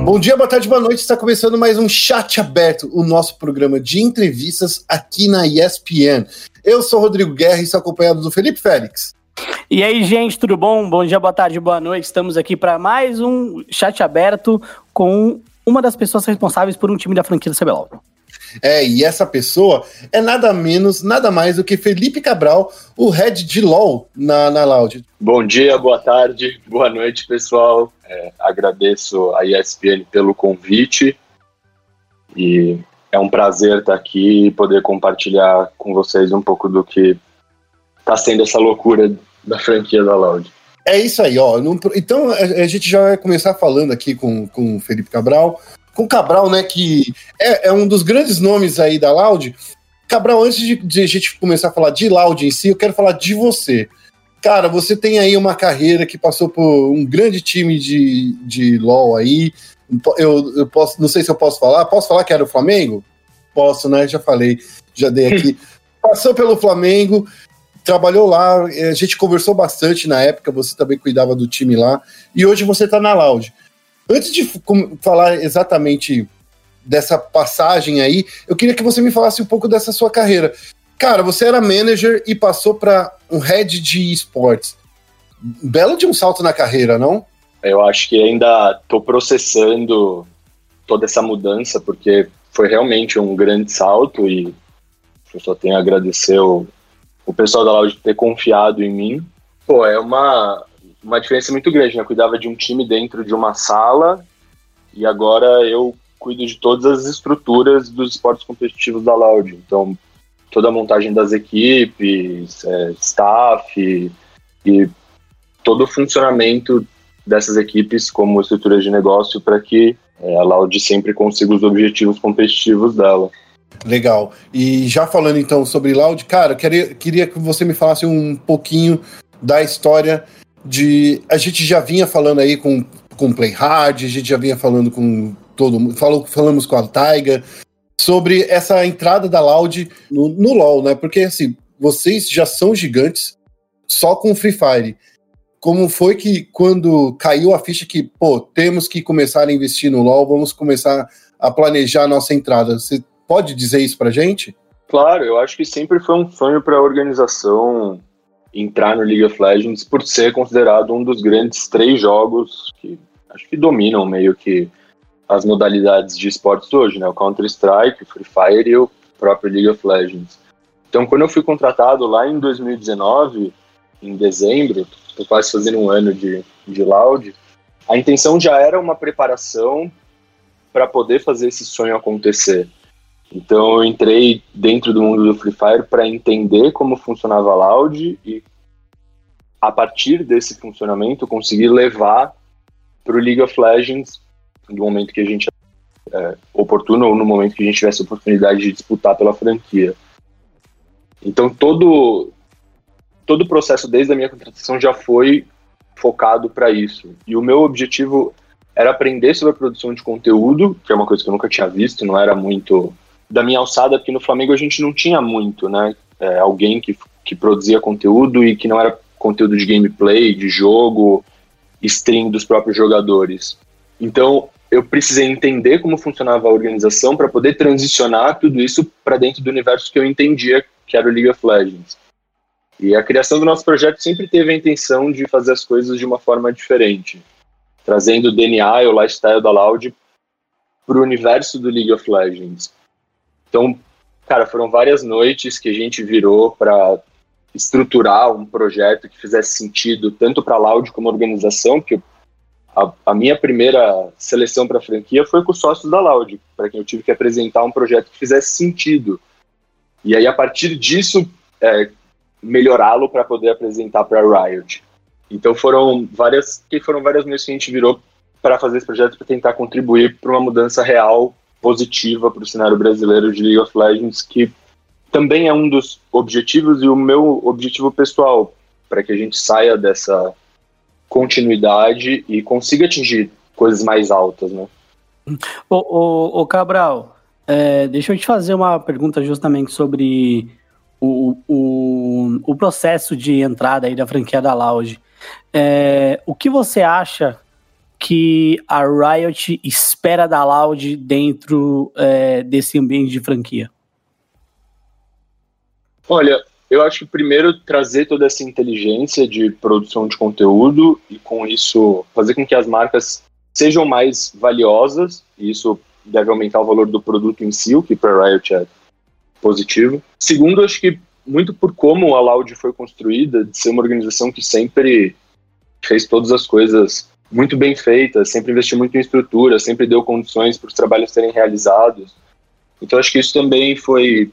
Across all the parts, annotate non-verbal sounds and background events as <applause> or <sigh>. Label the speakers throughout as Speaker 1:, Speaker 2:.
Speaker 1: Bom dia, boa tarde, boa noite. Está começando mais um Chat Aberto, o nosso programa de entrevistas aqui na ESPN. Eu sou Rodrigo Guerra e sou acompanhado do Felipe Félix.
Speaker 2: E aí, gente, tudo bom? Bom dia, boa tarde, boa noite. Estamos aqui para mais um Chat Aberto com uma das pessoas responsáveis por um time da franquia do CBLOL.
Speaker 1: É, e essa pessoa é nada menos, nada mais do que Felipe Cabral, o head de LOL na, na Loud.
Speaker 3: Bom dia, boa tarde, boa noite, pessoal. É, agradeço a ESPN pelo convite e é um prazer estar aqui e poder compartilhar com vocês um pouco do que está sendo essa loucura da franquia da Loud.
Speaker 1: É isso aí, ó. Então a, gente já vai começar falando aqui com, com o Felipe Cabral com Cabral, né, que é, é, um dos grandes nomes aí da Loud. Cabral, antes de, de, a gente começar a falar de Loud em si, eu quero falar de você. Cara, você tem aí uma carreira que passou por um grande time de, de LoL aí. Eu, eu posso, não sei se eu posso falar. Posso falar que era o Flamengo? Posso, né? Já falei, já dei aqui. <laughs> Passou pelo Flamengo, trabalhou lá, a gente conversou bastante na época, você também cuidava do time lá, e hoje você tá na Loud. Antes de falar exatamente dessa passagem aí, eu queria que você me falasse um pouco dessa sua carreira. Cara, você era manager e passou para um head de esportes. Belo de um salto na carreira, não?
Speaker 3: Eu acho que ainda estou processando toda essa mudança, porque foi realmente um grande salto e eu só tenho a agradecer o, o pessoal da Loud ter confiado em mim. Pô, é uma, uma diferença muito grande, né? Eu cuidava de um time dentro de uma sala e agora eu cuido de todas as estruturas dos esportes competitivos da Loud. Então, toda a montagem das equipes, é, staff e todo o funcionamento dessas equipes como estrutura de negócio para que é, a Loud sempre consiga os objetivos competitivos dela.
Speaker 1: Legal. E já falando então sobre Loud, cara, queria, queria que você me falasse um pouquinho da história de. A gente já vinha falando aí com, com Play Hard, a gente já vinha falando com todo mundo. Falou, falamos com a Taiga sobre essa entrada da Loud no, no LoL, né? Porque assim, vocês já são gigantes só com Free Fire. Como foi que quando caiu a ficha que, pô, temos que começar a investir no LoL, vamos começar a planejar a nossa entrada? Você pode dizer isso pra gente?
Speaker 3: Claro, eu acho que sempre foi um sonho para a organização entrar no League of Legends por ser considerado um dos grandes três jogos que acho que dominam meio que as modalidades de esportes hoje, né? O Counter-Strike, o Free Fire e o próprio League of Legends. Então, quando eu fui contratado lá em 2019, em dezembro, estou quase fazendo um ano de, de Loud, a intenção já era uma preparação para poder fazer esse sonho acontecer. Então eu entrei dentro do mundo do Free Fire para entender como funcionava a Loud e a partir desse funcionamento conseguir levar para o League of Legends no momento que a gente é, oportuno ou no momento que a gente tivesse a oportunidade de disputar pela franquia. Então todo todo o processo desde a minha contratação já foi focado para isso. E o meu objetivo era aprender sobre a produção de conteúdo, que é uma coisa que eu nunca tinha visto, não era muito da minha alçada, porque no Flamengo a gente não tinha muito, né? É, alguém que, que produzia conteúdo e que não era conteúdo de gameplay, de jogo, stream dos próprios jogadores. Então, eu precisei entender como funcionava a organização para poder transicionar tudo isso para dentro do universo que eu entendia, que era o League of Legends. E a criação do nosso projeto sempre teve a intenção de fazer as coisas de uma forma diferente, trazendo o DNA e o lifestyle da Loud para o universo do League of Legends. Então, cara, foram várias noites que a gente virou para estruturar um projeto que fizesse sentido tanto para a Loud como organização, porque a, a minha primeira seleção para a franquia foi com os sócios da Loud, para quem eu tive que apresentar um projeto que fizesse sentido. E aí, a partir disso, é, melhorá-lo para poder apresentar para a Riot. Então foram várias, que foram várias noites que a gente virou para fazer esse projeto para tentar contribuir para uma mudança real positiva para o cenário brasileiro de League of Legends, que também é um dos objetivos e o meu objetivo pessoal, para que a gente saia dessa continuidade e consiga atingir coisas mais altas, né?
Speaker 2: Ô, Cabral, é, deixa eu te fazer uma pergunta justamente sobre o, o, o processo de entrada aí da franquia da Loud. É, o que você acha que a Riot espera da Loud dentro é, desse ambiente de franquia?
Speaker 3: Olha, eu acho que primeiro trazer toda essa inteligência de produção de conteúdo e com isso fazer com que as marcas sejam mais valiosas, e isso deve aumentar o valor do produto em si, o que para a Riot é positivo. Segundo, acho que muito por como a Loud foi construída, de ser uma organização que sempre fez todas as coisas muito bem feitas, sempre investiu muito em estrutura, sempre deu condições para os trabalhos serem realizados. Então acho que isso também foi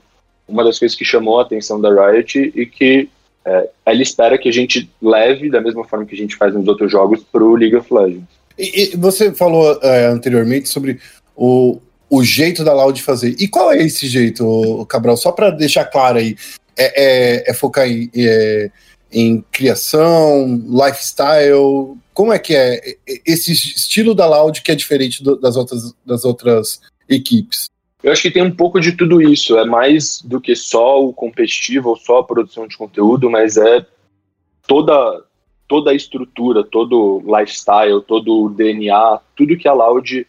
Speaker 3: uma das coisas que chamou a atenção da Riot e que é, ela espera que a gente leve, da mesma forma que a gente faz nos outros jogos, para o League of Legends.
Speaker 1: E, e você falou é, anteriormente sobre o, o jeito da Loud fazer. E qual é esse jeito, Cabral? Só para deixar claro aí, é, é, é focar em, é, em criação, lifestyle? Como é que é esse estilo da Loud que é diferente do, das, outras, das outras equipes?
Speaker 3: Eu acho que tem um pouco de tudo isso. É mais do que só o competitivo ou só a produção de conteúdo, mas é toda toda a estrutura, todo o lifestyle, todo o DNA, tudo que a Loud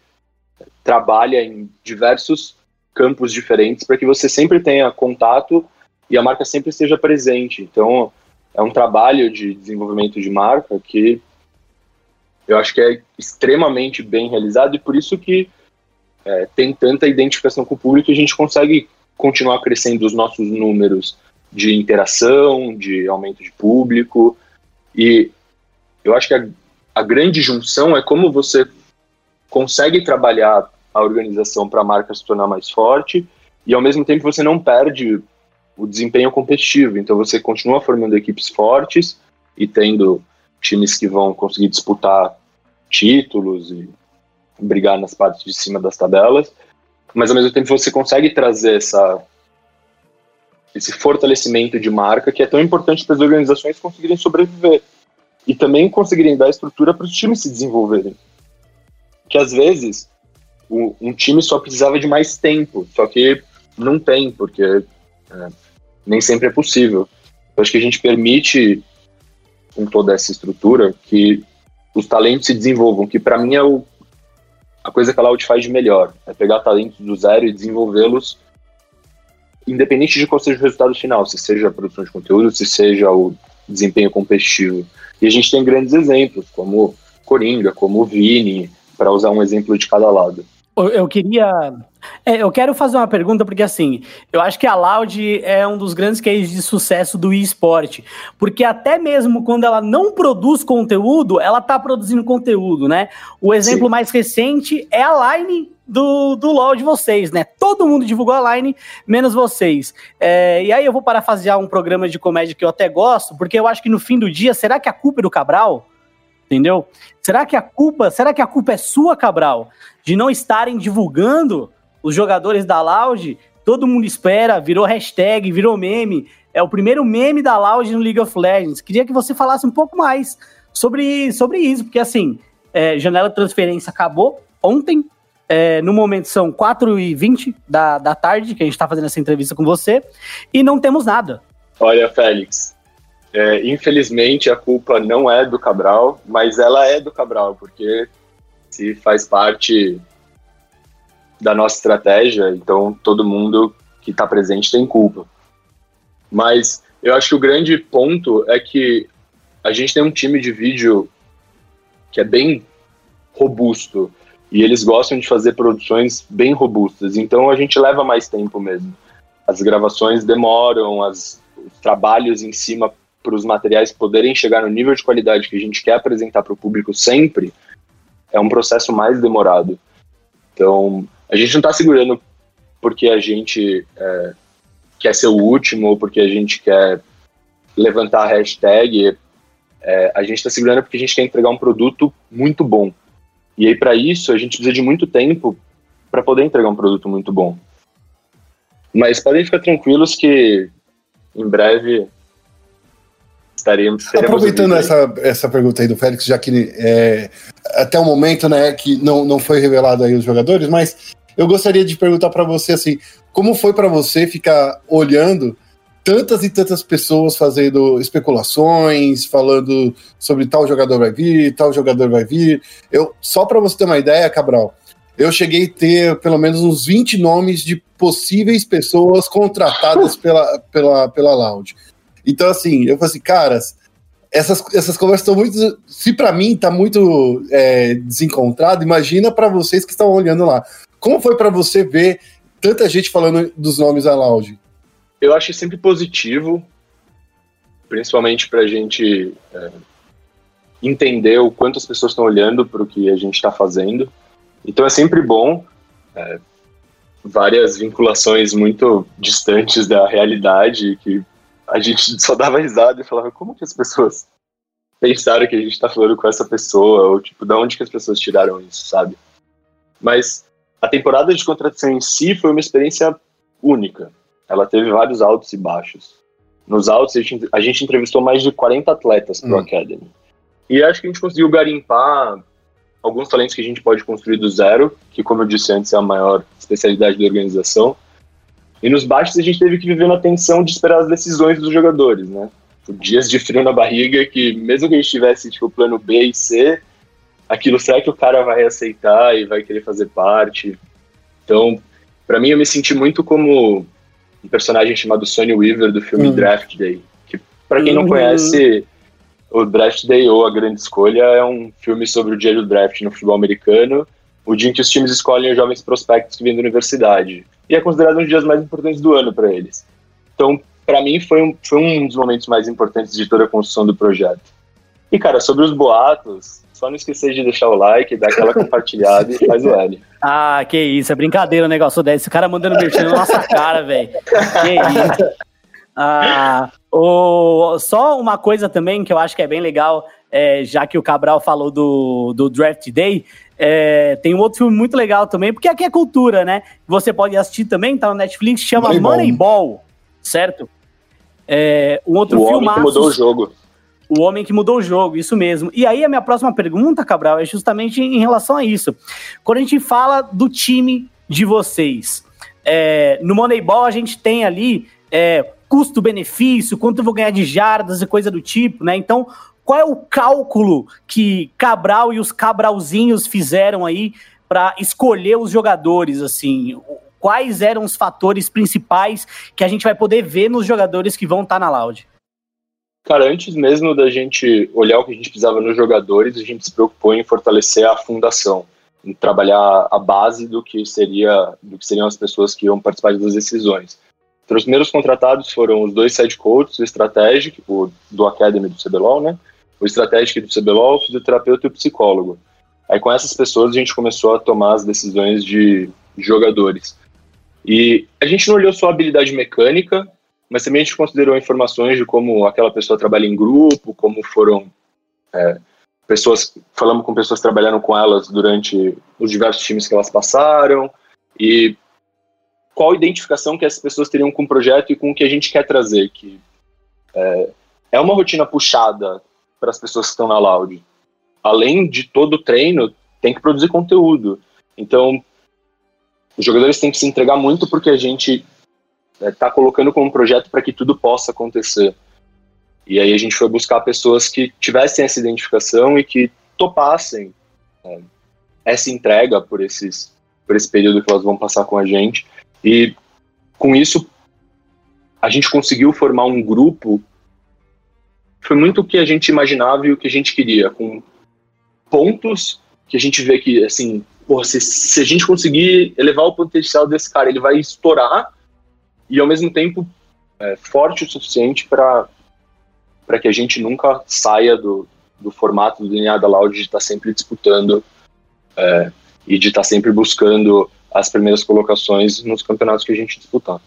Speaker 3: trabalha em diversos campos diferentes para que você sempre tenha contato e a marca sempre esteja presente. Então, é um trabalho de desenvolvimento de marca que eu acho que é extremamente bem realizado e por isso que é, tem tanta identificação com o público e a gente consegue continuar crescendo os nossos números de interação, de aumento de público. E eu acho que a, a grande junção é como você consegue trabalhar a organização para a marca se tornar mais forte e ao mesmo tempo você não perde o desempenho competitivo. Então você continua formando equipes fortes e tendo times que vão conseguir disputar títulos e brigar nas partes de cima das tabelas, mas ao mesmo tempo você consegue trazer essa esse fortalecimento de marca que é tão importante para as organizações conseguirem sobreviver e também conseguirem dar estrutura para os times se desenvolverem. Que às vezes um time só precisava de mais tempo, só que não tem, porque é, nem sempre é possível. Eu acho que a gente permite, com toda essa estrutura, que os talentos se desenvolvam, que para mim é o, a coisa que a Loud faz de melhor, é pegar talentos do zero e desenvolvê-los independente de qual seja o resultado final, se seja a produção de conteúdo, se seja o desempenho competitivo. E a gente tem grandes exemplos, como Coringa, como Vini, para usar um exemplo de cada lado.
Speaker 2: Eu queria. É, eu quero fazer uma pergunta, porque assim, eu acho que a Loud é um dos grandes cases de sucesso do esporte. Porque até mesmo quando ela não produz conteúdo, ela tá produzindo conteúdo, né? O exemplo Sim. mais recente é a Line do, do LoL de vocês, né? Todo mundo divulgou a line, menos vocês. É, e aí eu vou parafasear um programa de comédia que eu até gosto, porque eu acho que no fim do dia, será que a culpa é do Cabral? Entendeu? Será que a culpa, será que a culpa é sua, Cabral, de não estarem divulgando os jogadores da Loud? Todo mundo espera, virou hashtag, virou meme. É o primeiro meme da Loud no League of Legends. Queria que você falasse um pouco mais sobre, sobre isso, porque assim, é, janela de transferência acabou ontem. É, no momento são 4h20 da, da tarde que a gente está fazendo essa entrevista com você e não temos nada.
Speaker 3: Olha, Félix, é, infelizmente, a culpa não é do Cabral, mas ela é do Cabral, porque se faz parte da nossa estratégia, então todo mundo que está presente tem culpa. Mas eu acho que o grande ponto é que a gente tem um time de vídeo que é bem robusto e eles gostam de fazer produções bem robustas, então a gente leva mais tempo mesmo. As gravações demoram, as, os trabalhos em cima para os materiais poderem chegar no nível de qualidade que a gente quer apresentar para o público sempre, é um processo mais demorado. Então, a gente não está segurando porque a gente é, quer ser o último ou porque a gente quer levantar a hashtag. É, a gente está segurando porque a gente quer entregar um produto muito bom. E aí, para isso, a gente precisa de muito tempo para poder entregar um produto muito bom. Mas podem ficar tranquilos que em breve estaríamos.
Speaker 1: Aproveitando essa, essa pergunta aí do Félix, já que é, até o momento, né, que não, não foi revelado aí os jogadores, mas eu gostaria de perguntar para você assim, como foi para você ficar olhando tantas e tantas pessoas fazendo especulações, falando sobre tal jogador vai vir, tal jogador vai vir. Eu só para você ter uma ideia, Cabral, eu cheguei a ter pelo menos uns 20 nomes de possíveis pessoas contratadas <laughs> pela, pela, pela Loud. Então, assim, eu falei assim, caras, essas, essas conversas estão muito. Se para mim tá muito é, desencontrado, imagina para vocês que estão olhando lá. Como foi para você ver tanta gente falando dos nomes da Loud?
Speaker 3: Eu acho sempre positivo, principalmente para a gente é, entender o quanto as pessoas estão olhando para o que a gente está fazendo. Então é sempre bom. É, várias vinculações muito distantes da realidade que a gente <laughs> só dava risada e falava como que as pessoas pensaram que a gente está falando com essa pessoa ou tipo da onde que as pessoas tiraram isso sabe mas a temporada de contratação em si foi uma experiência única ela teve vários altos e baixos nos altos a gente, a gente entrevistou mais de 40 atletas pro hum. Academy e acho que a gente conseguiu garimpar alguns talentos que a gente pode construir do zero que como eu disse antes é a maior especialidade da organização e nos baixos a gente teve que viver na tensão de esperar as decisões dos jogadores, né? Por dias de frio na barriga que mesmo que a gente tivesse tipo plano B e C, aquilo será que o cara vai aceitar e vai querer fazer parte? Então, para mim eu me senti muito como um personagem chamado Sonny Weaver do filme uhum. Draft Day, que para quem não uhum. conhece, o Draft Day ou A Grande Escolha é um filme sobre o dia do draft no futebol americano, o dia em que os times escolhem os jovens prospectos que vêm da universidade e é considerado um dos dias mais importantes do ano para eles. Então, para mim, foi um, foi um dos momentos mais importantes de toda a construção do projeto. E, cara, sobre os boatos, só não esquecer de deixar o like, dar aquela compartilhada e faz o L.
Speaker 2: Ah, que isso, é brincadeira o um negócio desse. Esse cara mandando merchan na nossa cara, velho. Que isso. Ah, o, só uma coisa também que eu acho que é bem legal, é, já que o Cabral falou do, do Draft Day, é, tem um outro filme muito legal também, porque aqui é cultura, né? Você pode assistir também, tá no Netflix, chama Moneyball, Moneyball certo? É, um outro
Speaker 3: o filme. Mudou o jogo.
Speaker 2: O Homem que Mudou o Jogo, isso mesmo. E aí a minha próxima pergunta, Cabral, é justamente em relação a isso. Quando a gente fala do time de vocês, é, no Moneyball a gente tem ali é, custo-benefício, quanto eu vou ganhar de jardas e coisa do tipo, né? Então, qual é o cálculo que Cabral e os Cabralzinhos fizeram aí para escolher os jogadores, assim? Quais eram os fatores principais que a gente vai poder ver nos jogadores que vão estar tá na Loud?
Speaker 3: Cara, antes mesmo da gente olhar o que a gente precisava nos jogadores, a gente se preocupou em fortalecer a fundação, em trabalhar a base do que seria, do que seriam as pessoas que iam participar das decisões. Então, os primeiros contratados foram os dois side coaches, o Strategic, o do Academy do CBLOL, né? o estratégico do CBLOL, o fisioterapeuta e o psicólogo. Aí com essas pessoas a gente começou a tomar as decisões de jogadores. E a gente não olhou só a habilidade mecânica, mas também a gente considerou informações de como aquela pessoa trabalha em grupo, como foram é, pessoas, falamos com pessoas que trabalharam com elas durante os diversos times que elas passaram, e qual identificação que essas pessoas teriam com o projeto e com o que a gente quer trazer, que é, é uma rotina puxada para as pessoas que estão na Loud. Além de todo o treino, tem que produzir conteúdo. Então, os jogadores têm que se entregar muito porque a gente está é, colocando como projeto para que tudo possa acontecer. E aí a gente foi buscar pessoas que tivessem essa identificação e que topassem é, essa entrega por, esses, por esse período que elas vão passar com a gente. E com isso, a gente conseguiu formar um grupo foi muito o que a gente imaginava e o que a gente queria, com pontos que a gente vê que, assim, porra, se, se a gente conseguir elevar o potencial desse cara, ele vai estourar e, ao mesmo tempo, é, forte o suficiente para que a gente nunca saia do, do formato do DNA da Loud de estar tá sempre disputando é, e de estar tá sempre buscando as primeiras colocações nos campeonatos que a gente disputar.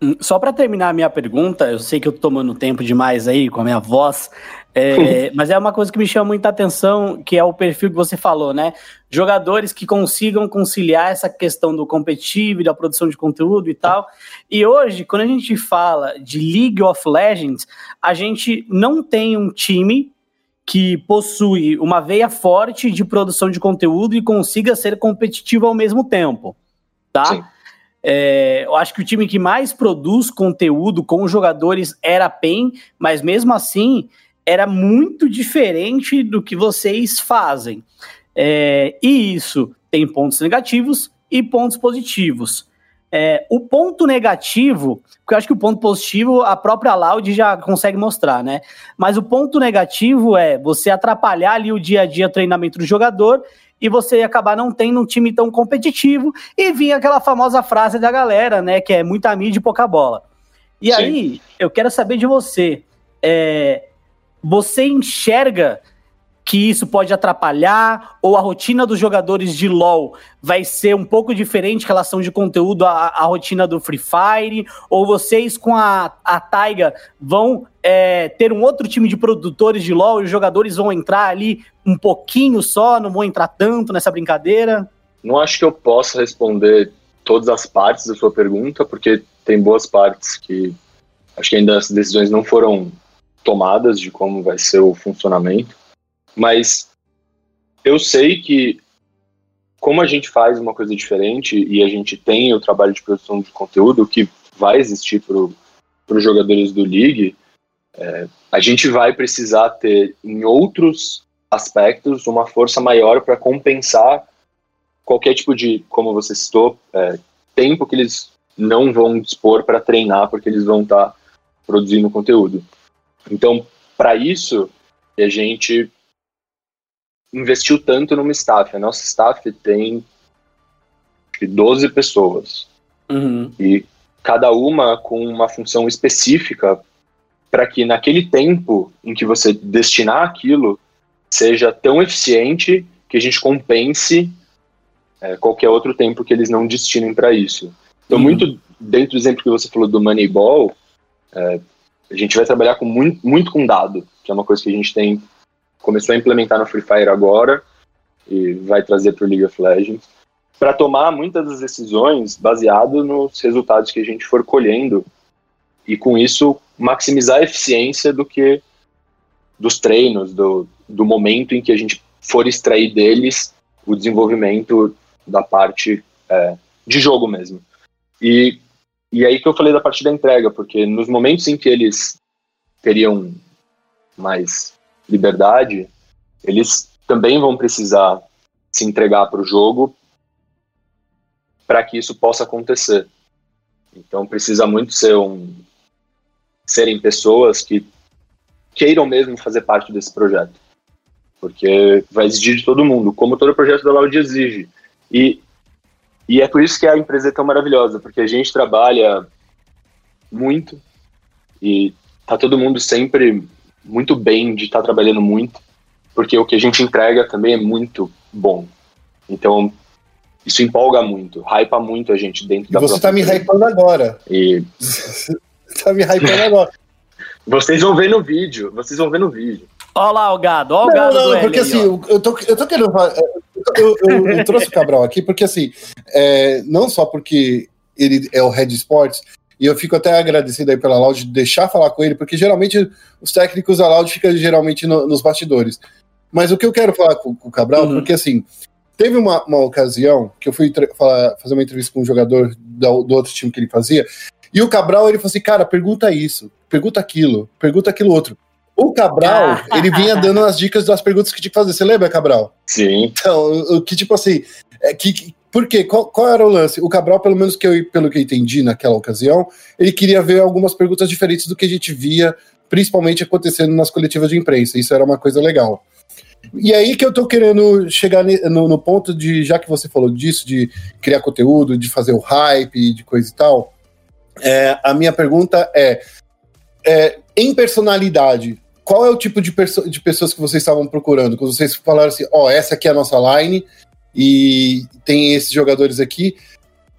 Speaker 2: Hum, só para terminar a minha pergunta, eu sei que eu tô tomando tempo demais aí com a minha voz, é, <laughs> mas é uma coisa que me chama muita atenção, que é o perfil que você falou, né? Jogadores que consigam conciliar essa questão do competitivo, da produção de conteúdo e tal. E hoje, quando a gente fala de League of Legends, a gente não tem um time que possui uma veia forte de produção de conteúdo e consiga ser competitivo ao mesmo tempo, tá? Sim. É, eu acho que o time que mais produz conteúdo com jogadores era a PEN, mas mesmo assim era muito diferente do que vocês fazem. É, e isso tem pontos negativos e pontos positivos. É, o ponto negativo, porque eu acho que o ponto positivo a própria Loud já consegue mostrar, né? Mas o ponto negativo é você atrapalhar ali o dia a dia treinamento do jogador e você acabar não tendo um time tão competitivo e vir aquela famosa frase da galera, né? Que é muita mídia e pouca bola. E Sim. aí, eu quero saber de você. É, você enxerga que isso pode atrapalhar, ou a rotina dos jogadores de LoL vai ser um pouco diferente em relação de conteúdo à, à rotina do Free Fire, ou vocês com a, a Taiga vão é, ter um outro time de produtores de LoL e os jogadores vão entrar ali um pouquinho só, não vão entrar tanto nessa brincadeira?
Speaker 3: Não acho que eu possa responder todas as partes da sua pergunta, porque tem boas partes que acho que ainda as decisões não foram tomadas de como vai ser o funcionamento. Mas eu sei que, como a gente faz uma coisa diferente e a gente tem o trabalho de produção de conteúdo que vai existir para os jogadores do League, é, a gente vai precisar ter em outros aspectos uma força maior para compensar qualquer tipo de, como você citou, é, tempo que eles não vão dispor para treinar, porque eles vão estar tá produzindo conteúdo. Então, para isso, a gente investiu tanto numa staff. A nossa staff tem 12 pessoas. Uhum. E cada uma com uma função específica para que naquele tempo em que você destinar aquilo seja tão eficiente que a gente compense é, qualquer outro tempo que eles não destinem para isso. Então, uhum. muito dentro do exemplo que você falou do Moneyball, é, a gente vai trabalhar com muito, muito com dado, que é uma coisa que a gente tem começou a implementar no Free Fire agora e vai trazer para o League of Legends, para tomar muitas das decisões baseado nos resultados que a gente for colhendo e com isso maximizar a eficiência do que dos treinos, do, do momento em que a gente for extrair deles o desenvolvimento da parte é, de jogo mesmo. E, e aí que eu falei da parte da entrega, porque nos momentos em que eles teriam mais liberdade, eles também vão precisar se entregar para o jogo para que isso possa acontecer. Então precisa muito ser um serem pessoas que queiram mesmo fazer parte desse projeto, porque vai exigir de todo mundo, como todo projeto da Loud exige. E e é por isso que a empresa é tão maravilhosa, porque a gente trabalha muito e tá todo mundo sempre muito bem de estar tá trabalhando muito, porque o que a gente entrega também é muito bom. Então, isso empolga muito, hypa muito a gente dentro
Speaker 1: e da você tá me hypando agora.
Speaker 3: E... <laughs>
Speaker 1: tá me hypando agora.
Speaker 3: Vocês vão ver no vídeo, vocês vão ver no vídeo.
Speaker 2: Olha lá o gado, olha o gado
Speaker 1: não, não, porque assim, eu tô, eu tô querendo eu, eu, eu, trouxe o Cabral aqui porque assim, é, não só porque ele é o Red Sports, e eu fico até agradecido aí pela Loud de deixar falar com ele, porque geralmente os técnicos da Loud ficam geralmente no, nos bastidores. Mas o que eu quero falar com, com o Cabral, uhum. porque assim, teve uma, uma ocasião que eu fui falar, fazer uma entrevista com um jogador do, do outro time que ele fazia, e o Cabral ele falou assim: cara, pergunta isso, pergunta aquilo, pergunta aquilo outro. O Cabral, ele vinha dando as dicas das perguntas que tinha que fazer. Você lembra, Cabral?
Speaker 3: Sim.
Speaker 1: Então, o que tipo assim, é, que, por quê? Qual, qual, era o lance? O Cabral, pelo menos que eu, pelo que eu entendi naquela ocasião, ele queria ver algumas perguntas diferentes do que a gente via, principalmente acontecendo nas coletivas de imprensa. Isso era uma coisa legal. E aí que eu tô querendo chegar no, no ponto de, já que você falou disso, de criar conteúdo, de fazer o hype, de coisa e tal, é, a minha pergunta é, é, em personalidade, qual é o tipo de, de pessoas que vocês estavam procurando? Quando vocês falaram assim, ó, oh, essa aqui é a nossa line, e tem esses jogadores aqui.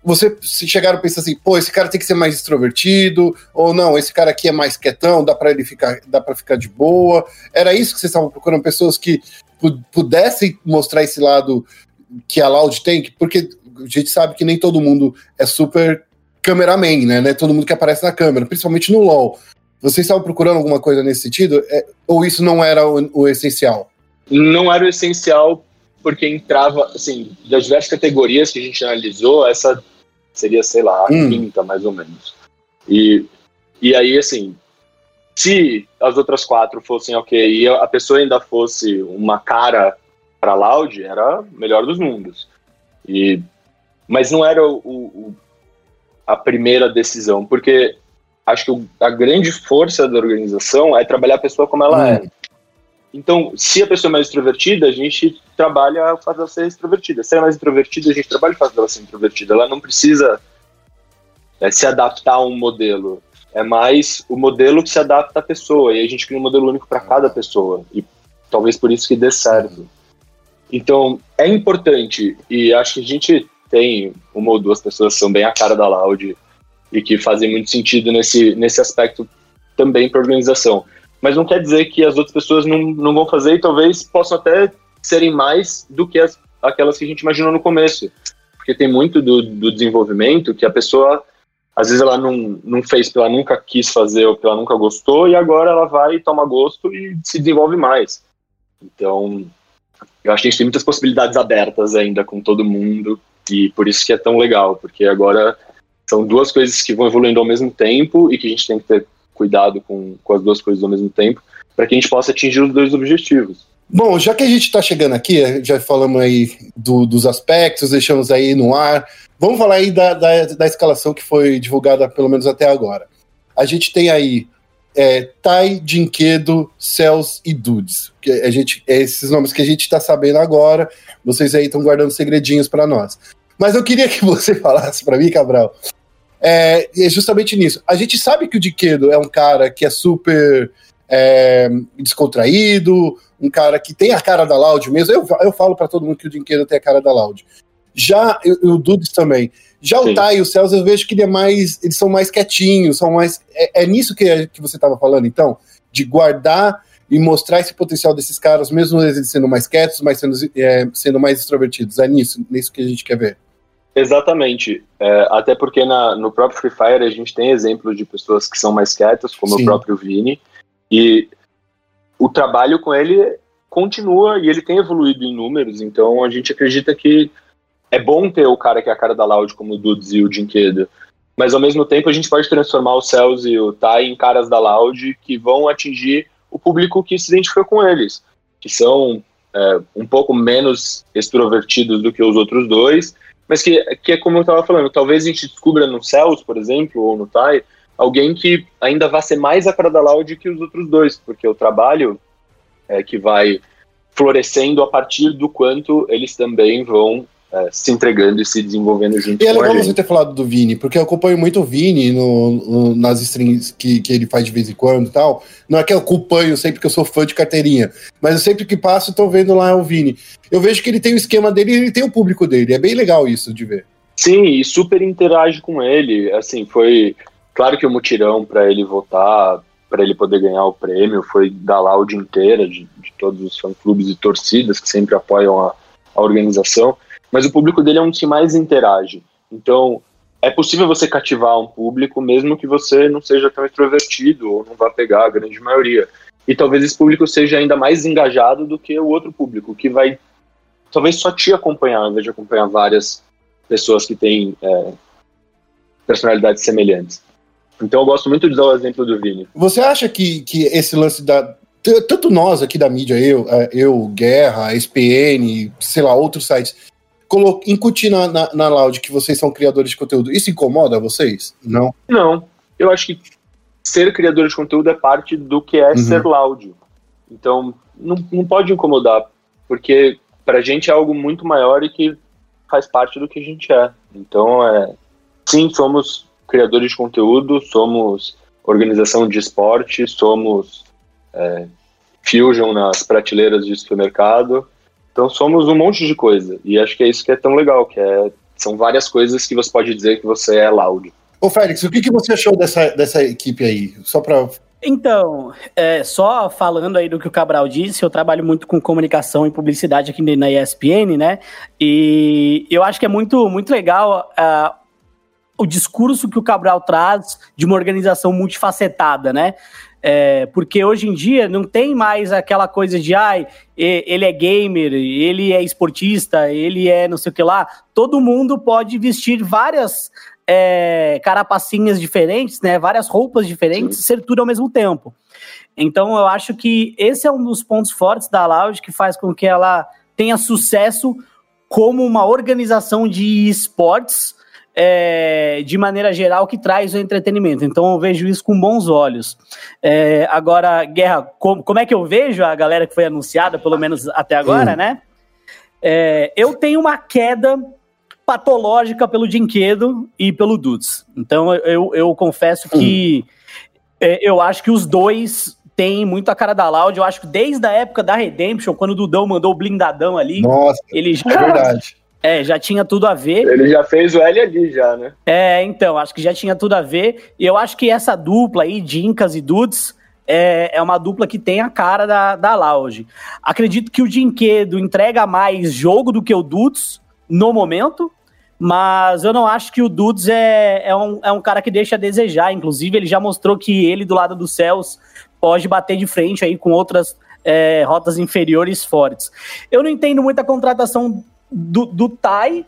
Speaker 1: Você se chegaram a pensar assim, pô, esse cara tem que ser mais extrovertido, ou não, esse cara aqui é mais quietão, dá para ele ficar, dá para ficar de boa. Era isso que vocês estavam procurando, pessoas que pudessem mostrar esse lado que a Loud tem, porque a gente sabe que nem todo mundo é super cameraman, né? É todo mundo que aparece na câmera, principalmente no LoL. Vocês estavam procurando alguma coisa nesse sentido? É, ou isso não era o, o essencial?
Speaker 3: Não era o essencial porque entrava, assim, das diversas categorias que a gente analisou, essa seria, sei lá, a hum. quinta, mais ou menos. E, e aí, assim, se as outras quatro fossem ok e a pessoa ainda fosse uma cara para Loud, era melhor dos mundos. E, mas não era o, o, a primeira decisão, porque acho que a grande força da organização é trabalhar a pessoa como ela hum. é. Então, se a pessoa é mais extrovertida, a gente trabalha o fato dela ser extrovertida. Se ela é mais introvertida, a gente trabalha o fato dela ser introvertida. Ela não precisa é, se adaptar a um modelo. É mais o modelo que se adapta à pessoa. E a gente cria um modelo único para cada pessoa. E talvez por isso que dê certo. Então, é importante. E acho que a gente tem uma ou duas pessoas que são bem a cara da Loud e que fazem muito sentido nesse, nesse aspecto também para a organização. Mas não quer dizer que as outras pessoas não, não vão fazer e talvez possam até serem mais do que as, aquelas que a gente imaginou no começo. Porque tem muito do, do desenvolvimento que a pessoa, às vezes, ela não, não fez porque ela nunca quis fazer ou porque ela nunca gostou e agora ela vai toma gosto e se desenvolve mais. Então, eu acho que a gente tem muitas possibilidades abertas ainda com todo mundo e por isso que é tão legal, porque agora são duas coisas que vão evoluindo ao mesmo tempo e que a gente tem que ter cuidado com, com as duas coisas ao mesmo tempo para que a gente possa atingir os dois objetivos.
Speaker 1: Bom, já que a gente está chegando aqui, já falamos aí do, dos aspectos, deixamos aí no ar. Vamos falar aí da, da, da, escalação que foi divulgada, pelo menos até agora. A gente tem aí é, Tai, Dinquedo, Cels e Dudes. Que a gente, é esses nomes que a gente está sabendo agora. Vocês aí estão guardando segredinhos para nós. Mas eu queria que <laughs> você falasse para mim, Cabral, é, é, justamente nisso. A gente sabe que o Diquedo é um cara que é super é, descontraído, um cara que tem a cara da Loud mesmo. Eu, eu falo para todo mundo que o Dinquedo tem a cara da Loud. Já o Dudes também. Já Sim. o Tai e o Celso, eu vejo que ele é mais, eles são mais quietinhos, são mais. É, é nisso que, que você estava falando, então? De guardar e mostrar esse potencial desses caras, mesmo eles sendo mais quietos, mas sendo, é, sendo mais extrovertidos. É nisso, nisso que a gente quer ver.
Speaker 3: Exatamente. É, até porque na, no próprio Free Fire a gente tem exemplos de pessoas que são mais quietas, como Sim. o próprio Vini, e o trabalho com ele continua e ele tem evoluído em números, então a gente acredita que é bom ter o cara que é a cara da Loud, como o Dudes e o Dinquedo, mas ao mesmo tempo a gente pode transformar o Cells e o Tai em caras da Loud que vão atingir o público que se identifica com eles, que são é, um pouco menos extrovertidos do que os outros dois, mas que, que é como eu estava falando, talvez a gente descubra no Cells, por exemplo, ou no Tai, alguém que ainda vai ser mais a cara que os outros dois, porque o trabalho é que vai florescendo a partir do quanto eles também vão é, se entregando e se desenvolvendo junto
Speaker 1: e é legal você ter falado do Vini, porque eu acompanho muito o Vini no, no, nas streams que, que ele faz de vez em quando e tal. Não é que eu acompanho sempre que eu sou fã de carteirinha, mas eu sempre que passo estou vendo lá o Vini. Eu vejo que ele tem o esquema dele e ele tem o público dele. É bem legal isso de ver.
Speaker 3: Sim, e super interage com ele. Assim, foi claro que o mutirão para ele votar, para ele poder ganhar o prêmio, foi da Loud inteira, de, de todos os fã-clubes e torcidas que sempre apoiam a, a organização mas o público dele é um que mais interage. Então, é possível você cativar um público mesmo que você não seja tão extrovertido ou não vá pegar a grande maioria. E talvez esse público seja ainda mais engajado do que o outro público, que vai talvez só te acompanhar, ao invés de acompanhar várias pessoas que têm é, personalidades semelhantes. Então eu gosto muito de dar o exemplo do Vini.
Speaker 1: Você acha que, que esse lance da. Tanto nós aqui da mídia, eu, é, eu Guerra, SPN, sei lá, outros sites, incutir na, na, na Loud que vocês são criadores de conteúdo, isso incomoda vocês? Não?
Speaker 3: Não. Eu acho que ser criador de conteúdo é parte do que é uhum. ser Loud. Então, não, não pode incomodar, porque pra gente é algo muito maior e que faz parte do que a gente é. Então, é, sim, somos criadores de conteúdo, somos organização de esporte, somos é, Fusion nas prateleiras de supermercado, então somos um monte de coisa. E acho que é isso que é tão legal, que é, são várias coisas que você pode dizer que você é loud.
Speaker 1: Ô Félix, o que, que você achou dessa, dessa equipe aí? Só para
Speaker 2: então, é, só falando aí do que o Cabral disse, eu trabalho muito com comunicação e publicidade aqui na ESPN, né? E eu acho que é muito, muito legal uh, o discurso que o Cabral traz de uma organização multifacetada, né? É, porque hoje em dia não tem mais aquela coisa de ai, ele é gamer, ele é esportista, ele é não sei o que lá. Todo mundo pode vestir várias é, carapacinhas diferentes, né? Várias roupas diferentes Sim. e ser tudo ao mesmo tempo. Então eu acho que esse é um dos pontos fortes da Loud que faz com que ela tenha sucesso como uma organização de esportes é, de maneira geral que traz o entretenimento. Então eu vejo isso com bons olhos. É, agora, Guerra, como, como, é que eu vejo a galera que foi anunciada, pelo menos até agora, hum. né? É, eu tenho uma queda patológica pelo Dinquedo e pelo Dudes. Então eu, eu, confesso que hum. eu acho que os dois têm muito a cara da Loud. Eu acho que desde a época da Redemption, quando o Dudão mandou o blindadão ali,
Speaker 1: Nossa, ele já, é
Speaker 2: é, já tinha tudo a ver.
Speaker 3: Ele já fez o L ali, já, né?
Speaker 2: É, então, acho que já tinha tudo a ver. E eu acho que essa dupla aí, Dinkas e Dudes, é, é uma dupla que tem a cara da, da Lounge. Acredito que o Dinquedo entrega mais jogo do que o Dudes no momento, mas eu não acho que o Dudes é, é, um, é um cara que deixa a desejar. Inclusive, ele já mostrou que ele, do lado dos céus, pode bater de frente aí com outras é, rotas inferiores fortes. Eu não entendo muito a contratação do, do Tai,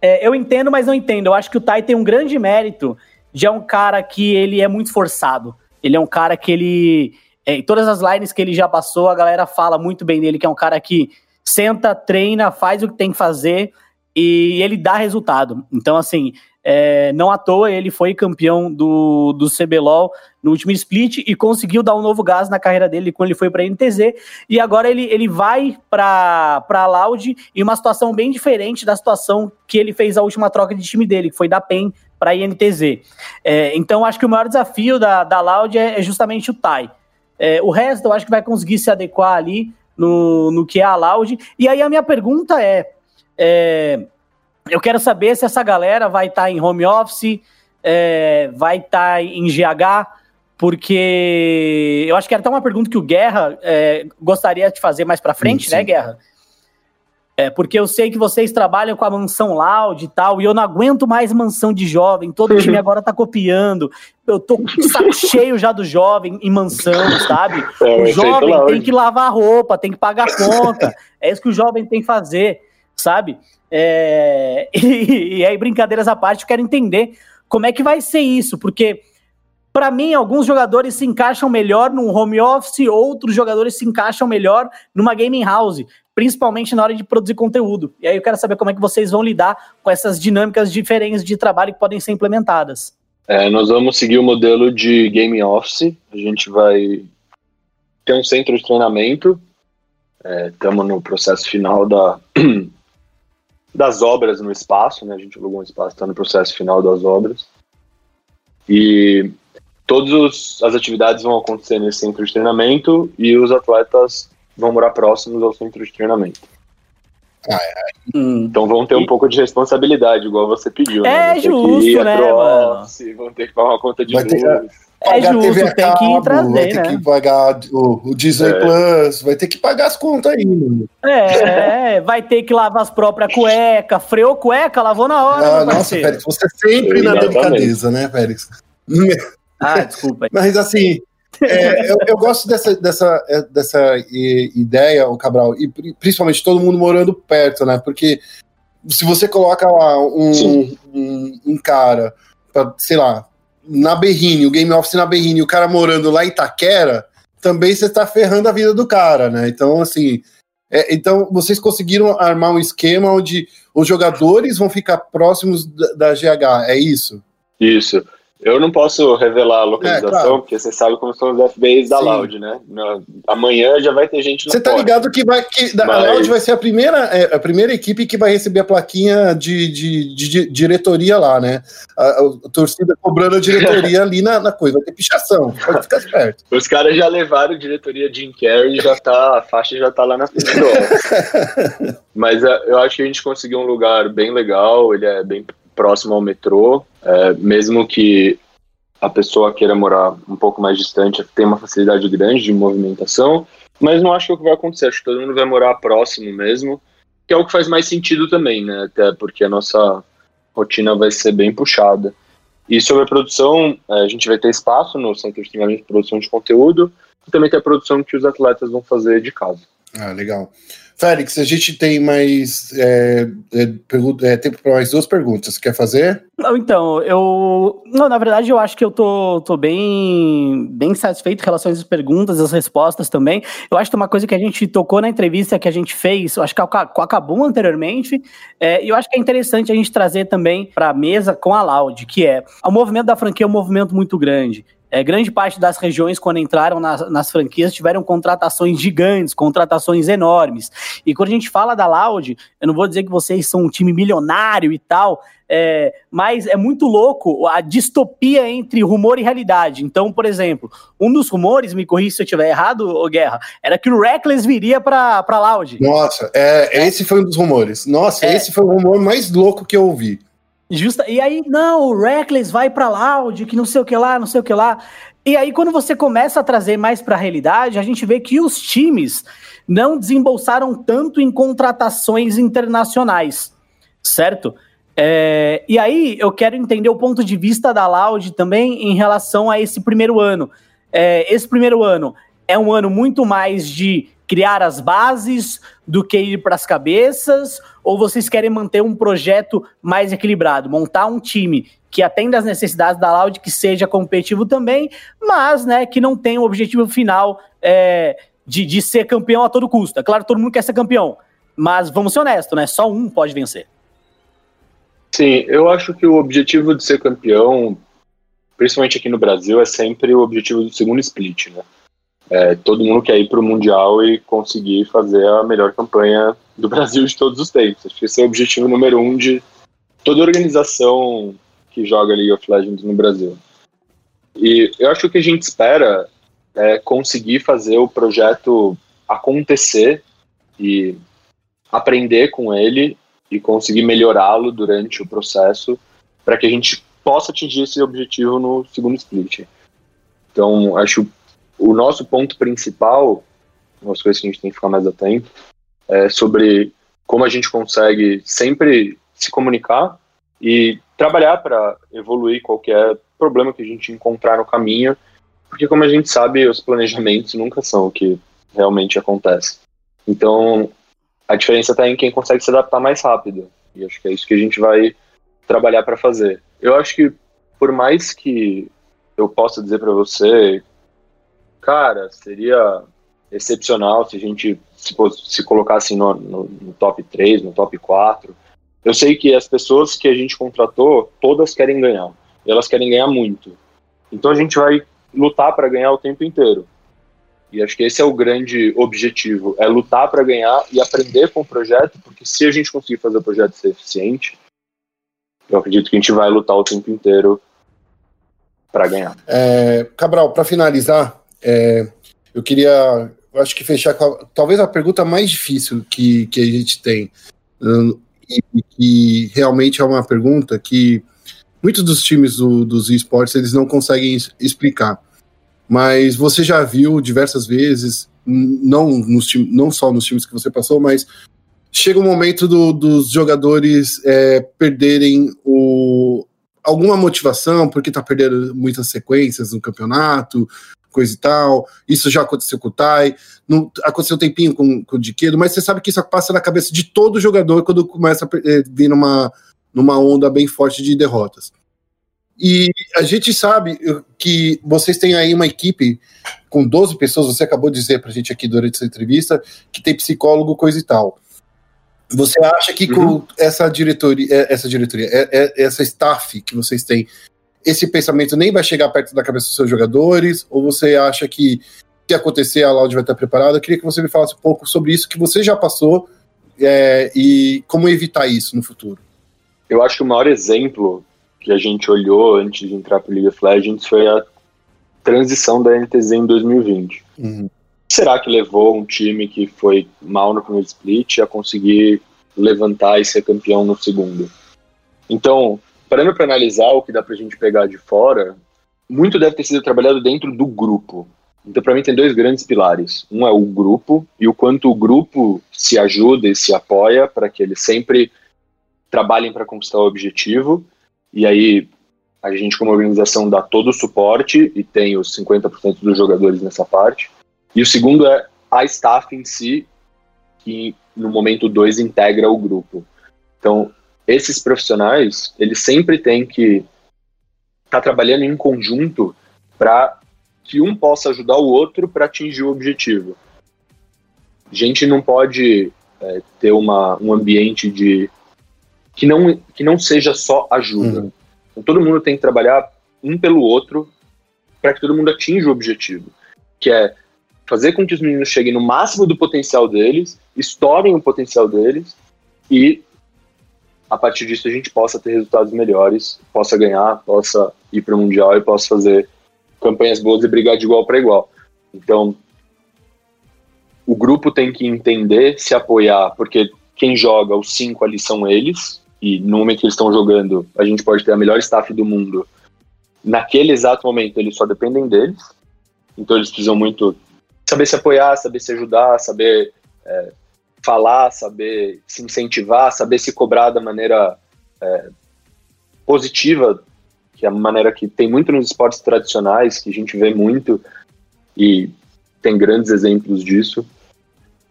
Speaker 2: é, eu entendo, mas não entendo. Eu acho que o Tai tem um grande mérito de é um cara que ele é muito forçado. Ele é um cara que ele. É, em todas as lines que ele já passou, a galera fala muito bem dele, que é um cara que senta, treina, faz o que tem que fazer e ele dá resultado. Então, assim, é, não à toa ele foi campeão do, do CBLOL no último split e conseguiu dar um novo gás na carreira dele quando ele foi para a NTZ. E agora ele, ele vai para a Loud em uma situação bem diferente da situação que ele fez a última troca de time dele, que foi da PEN para a INTZ. É, então acho que o maior desafio da, da Loud é, é justamente o Tai. É, o resto eu acho que vai conseguir se adequar ali no, no que é a Loud. E aí a minha pergunta é, é eu quero saber se essa galera vai estar tá em home office, é, vai estar tá em GH, porque eu acho que era até uma pergunta que o Guerra é, gostaria de fazer mais para frente, sim, né, Guerra? É, porque eu sei que vocês trabalham com a mansão Loud e tal, e eu não aguento mais mansão de jovem, todo <laughs> time agora tá copiando. Eu tô com saco <laughs> cheio já do jovem em mansão, sabe? <laughs> É, o jovem tem que lavar roupa, tem que pagar conta. É isso que o jovem tem que fazer, sabe? É, <laughs> e, e aí, brincadeiras à parte, eu quero entender como é que vai ser isso, porque para mim, alguns jogadores se encaixam melhor num home office, outros jogadores se encaixam melhor numa gaming house, principalmente na hora de produzir conteúdo. E aí eu quero saber como é que vocês vão lidar com essas dinâmicas diferentes de trabalho que podem ser implementadas.
Speaker 3: É, nós vamos seguir o modelo de gaming office. A gente vai ter um centro de treinamento. Estamos é, no processo final da <clears throat> das obras no espaço, né? A gente alugou um espaço, está no processo final das obras. E todas as atividades vão acontecer nesse centro de treinamento e os atletas vão morar próximos ao centro de treinamento. Ah, é. Hum. Então vão ter um pouco de responsabilidade, igual você pediu.
Speaker 2: Né? É justo, né, mano?
Speaker 3: Vão ter que pagar uma conta de luz.
Speaker 2: É justo, tem cabo, que trazer,
Speaker 1: vai ter
Speaker 2: né?
Speaker 1: que pagar o, o Disney é. Plus, vai ter que pagar as contas aí, mano.
Speaker 2: É, vai ter que lavar as próprias cuecas, freou cueca, lavou na hora.
Speaker 1: Ah, nossa, Félix, você sempre na delicadeza, né, Félix?
Speaker 2: Ah, desculpa.
Speaker 1: Mas assim, é, eu, eu, gosto dessa, dessa, é, dessa ideia, o Cabral, e principalmente todo mundo morando perto, né? Porque se você coloca lá um, um, um cara, pra, sei lá, na Berrine, o Game Office na Berrine, o cara morando lá em Itaquera, também você está ferrando a vida do cara, né? Então, assim, é, então vocês conseguiram armar um esquema onde os jogadores vão ficar próximos da, da GH, é isso?
Speaker 3: Isso. Eu não posso revelar a localização, é, claro. porque você sabe como são os FBIs da Sim. Loud, né? amanhã já vai ter gente
Speaker 1: na Você tá porta. ligado que, vai, que Mas... a Loud vai ser a primeira, é, a primeira equipe que vai receber a plaquinha de, de, de, de diretoria lá, né? A, a, a, torcida cobrando a diretoria <laughs> ali na, na coisa, vai ter pichação, pode ficar esperto.
Speaker 3: Os caras já levaram diretoria Jim Carrey, já tá, a faixa já tá lá na <laughs> Mas é, eu acho que a gente conseguiu um lugar bem legal, ele é bem próximo ao metrô, é, mesmo que a pessoa queira morar um pouco mais distante, tem uma facilidade grande de movimentação, mas não acho que é o que vai acontecer, acho que todo mundo vai morar próximo mesmo, que é o que faz mais sentido também, né, até porque a nossa rotina vai ser bem puxada. E sobre a produção, é, a gente vai ter espaço no Centro de Treinamento de Produção de Conteúdo e também tem a produção que os atletas vão fazer de casa.
Speaker 1: Ah, legal. Félix, a gente tem mais é, é, é tempo para mais duas perguntas. Quer fazer?
Speaker 2: Não, então, eu. Não, na verdade, eu acho que eu tô, tô bem, bem satisfeito em relação às perguntas, as respostas também. Eu acho que uma coisa que a gente tocou na entrevista que a gente fez, eu acho que acabou anteriormente, é, e eu acho que é interessante a gente trazer também para a mesa com a Loud, que é o movimento da franquia é um movimento muito grande. É, grande parte das regiões, quando entraram nas, nas, franquias, tiveram contratações gigantes, contratações enormes. E quando a gente fala da Loud, eu não vou dizer que vocês são um time milionário e tal, é, mas é muito louco a distopia entre rumor e realidade. Então, por exemplo, um dos rumores, me corrija se eu estiver errado, ô Guerra, era que o Reckless viria para Loud.
Speaker 1: Nossa, é, esse foi um dos rumores. Nossa, é. esse foi o rumor mais louco que eu ouvi.
Speaker 2: Justa, e aí, não, o Reckless vai para Loud, que não sei o que lá, não sei o que lá. E aí, quando você começa a trazer mais para a realidade, a gente vê que os times não desembolsaram tanto em contratações internacionais, certo? É, e aí, eu quero entender o ponto de vista da Loud também em relação a esse primeiro ano. É, esse primeiro ano é um ano muito mais de criar as bases do que ir para as cabeças? Ou vocês querem manter um projeto mais equilibrado, montar um time que atenda às necessidades da Loud, que seja competitivo também, mas né, que não tenha o objetivo final é, de, de ser campeão a todo custo? É claro, todo mundo quer ser campeão, mas vamos ser honestos, né? Só um pode vencer.
Speaker 3: Sim, eu acho que o objetivo de ser campeão, principalmente aqui no Brasil, é sempre o objetivo do segundo split, né? é, todo mundo quer ir para o Mundial e conseguir fazer a melhor campanha do Brasil de todos os tempos. Acho que esse é o objetivo número um de toda organização que joga League of Legends no Brasil. E eu acho que o que a gente espera é conseguir fazer o projeto acontecer e aprender com ele e conseguir melhorá-lo durante o processo para que a gente possa atingir esse objetivo no segundo split. Então, acho o nosso ponto principal, umas coisas que a gente tem que ficar mais atento, é sobre como a gente consegue sempre se comunicar e trabalhar para evoluir qualquer problema que a gente encontrar no caminho, porque como a gente sabe, os planejamentos nunca são o que realmente acontece. Então, a diferença está em quem consegue se adaptar mais rápido. E acho que é isso que a gente vai trabalhar para fazer. Eu acho que por mais que eu possa dizer para você cara, seria excepcional se a gente se, se colocasse no, no, no, top 3, no top 4. Eu sei que as pessoas que a gente contratou, todas querem ganhar. E elas querem ganhar muito. Então a gente vai lutar para ganhar o tempo inteiro. E acho que esse é o grande objetivo, é lutar para ganhar e aprender com o projeto, porque se a gente conseguir fazer o projeto ser eficiente, eu acredito que a gente vai lutar o tempo inteiro para ganhar.
Speaker 1: É, Cabral, para finalizar, é, eu queria, eu acho que fechar com a, talvez a pergunta mais difícil que, que a gente tem, e que realmente é uma pergunta que muitos dos times do, dos esportes eles não conseguem explicar. Mas você já viu diversas vezes, não, nos não só nos times que você passou, mas chega o um momento do, dos jogadores é, perderem o, alguma motivação, porque está perdendo muitas sequências no campeonato, coisa e tal. Isso já aconteceu com o Tai, não, aconteceu um tempinho com, com o Diquedo, mas você sabe que isso passa na cabeça de todo jogador quando começa a eh, vir numa, numa onda bem forte de derrotas. E a gente sabe que vocês têm aí uma equipe com 12 pessoas, você acabou de dizer pra gente aqui durante essa entrevista, que tem psicólogo, coisa e tal. Você acha que uhum. com essa diretoria, eh, essa diretoria, eh, essa staff que vocês têm, esse pensamento nem vai chegar perto da cabeça dos seus jogadores? Ou você acha que se acontecer a Loud vai estar preparada? Eu queria que você me falasse um pouco sobre isso que você já passou é, e como evitar isso no futuro.
Speaker 3: Eu acho que o maior exemplo que a gente olhou antes de entrar para o League of Legends foi a transição da NTZ em 2020. Uhum. Será que levou um time que foi mal no primeiro split a conseguir levantar e ser campeão no segundo? Então, parando para analisar o que dá para a gente pegar de fora, muito deve ter sido trabalhado dentro do grupo. Então, para mim, tem dois grandes pilares. Um é o grupo e o quanto o grupo se ajuda e se apoia para que eles sempre trabalhem para conquistar o objetivo. E aí, a gente, como organização, dá todo o suporte e tem os 50% dos jogadores nessa parte. E o segundo é a staff em si, que no momento 2 integra o grupo. Então, esses profissionais, eles sempre têm que estar tá trabalhando em conjunto para que um possa ajudar o outro para atingir o objetivo. A gente não pode é, ter uma, um ambiente de que não, que não seja só ajuda. Uhum. Então, todo mundo tem que trabalhar um pelo outro para que todo mundo atinja o objetivo, que é fazer com que os meninos cheguem no máximo do potencial deles, estourem o potencial deles e a partir disso a gente possa ter resultados melhores, possa ganhar, possa ir para o mundial e possa fazer campanhas boas e brigar de igual para igual. Então, o grupo tem que entender, se apoiar, porque quem joga os cinco ali são eles, e no momento que eles estão jogando, a gente pode ter a melhor staff do mundo. Naquele exato momento, eles só dependem deles, então eles precisam muito saber se apoiar, saber se ajudar, saber é, falar, saber se incentivar, saber se cobrar da maneira é, positiva, que é a maneira que tem muito nos esportes tradicionais, que a gente vê muito e tem grandes exemplos disso.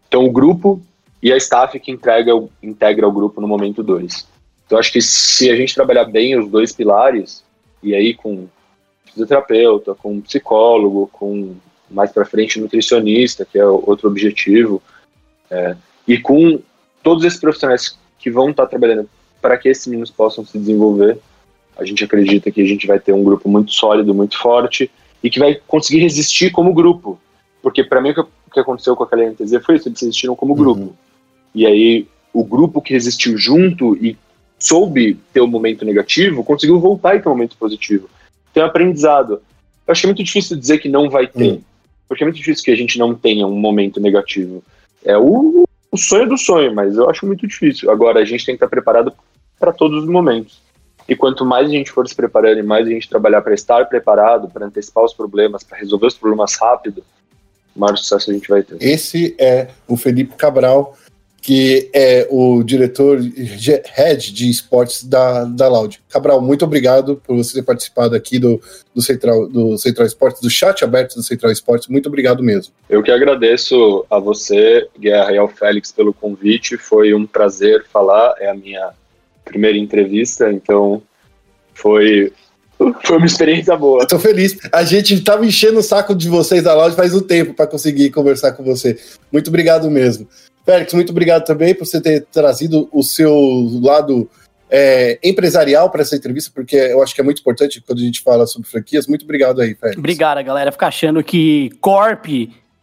Speaker 3: Então, o grupo e a staff que entrega, integra o grupo no momento 2. Então, acho que se a gente trabalhar bem os dois pilares, e aí com fisioterapeuta, com psicólogo, com mais para frente nutricionista, que é outro objetivo, é, e com todos esses profissionais que vão estar trabalhando para que esses meninos possam se desenvolver, a gente acredita que a gente vai ter um grupo muito sólido, muito forte e que vai conseguir resistir como grupo. Porque para mim o que aconteceu com aquela NTZ foi isso, eles resistiram como grupo. Uhum. E aí o grupo que resistiu junto e soube ter um momento negativo, conseguiu voltar e ter um momento positivo. Tem um aprendizado. Eu acho que é muito difícil dizer que não vai ter. Uhum. Porque é muito difícil que a gente não tenha um momento negativo. É o o sonho do sonho, mas eu acho muito difícil. Agora, a gente tem que estar preparado para todos os momentos. E quanto mais a gente for se preparando e mais a gente trabalhar para estar preparado, para antecipar os problemas, para resolver os problemas rápido, maior sucesso a gente vai ter.
Speaker 1: Esse é o Felipe Cabral, que é o diretor head de esportes da, da Loud. Cabral, muito obrigado por você ter participado aqui do, do, Central, do Central Esportes, do chat aberto do Central Esportes. Muito obrigado mesmo.
Speaker 3: Eu que agradeço a você, Guerra e ao Félix, pelo convite. Foi um prazer falar. É a minha primeira entrevista, então foi foi uma experiência boa.
Speaker 1: Estou feliz. A gente estava enchendo o saco de vocês da loja faz um tempo para conseguir conversar com você. Muito obrigado mesmo. Félix, muito obrigado também por você ter trazido o seu lado é, empresarial para essa entrevista, porque eu acho que é muito importante quando a gente fala sobre franquias. Muito obrigado aí, Félix.
Speaker 2: Obrigado, galera. Ficar achando que Corp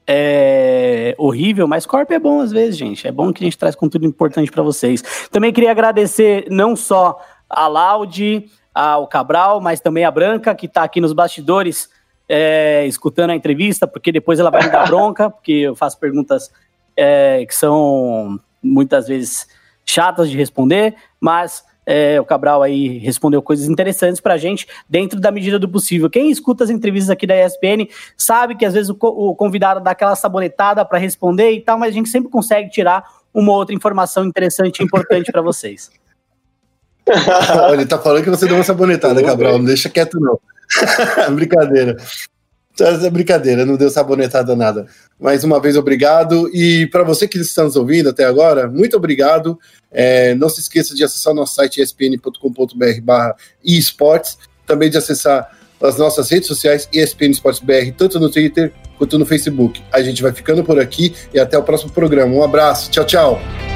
Speaker 2: é horrível, mas Corp é bom às vezes, gente. É bom que a gente traz conteúdo importante para vocês. Também queria agradecer não só a Laude, ao Cabral, mas também a Branca, que está aqui nos bastidores é, escutando a entrevista, porque depois ela vai me dar bronca, porque eu faço perguntas é, que são muitas vezes chatas de responder, mas é, o Cabral aí respondeu coisas interessantes para a gente dentro da medida do possível. Quem escuta as entrevistas aqui da ESPN sabe que às vezes o, o convidado dá aquela sabonetada para responder e tal, mas a gente sempre consegue tirar uma outra informação interessante e importante para vocês. <laughs>
Speaker 1: Olha, ele tá falando que você deu uma sabonetada, Cabral, não deixa quieto não. <laughs> Brincadeira. É brincadeira, não deu sabonetada nada. Mais uma vez, obrigado. E para você que está nos ouvindo até agora, muito obrigado. É, não se esqueça de acessar nosso site espn.com.br barra esportes, também de acessar as nossas redes sociais ESPN tanto no Twitter quanto no Facebook. A gente vai ficando por aqui e até o próximo programa. Um abraço, tchau, tchau.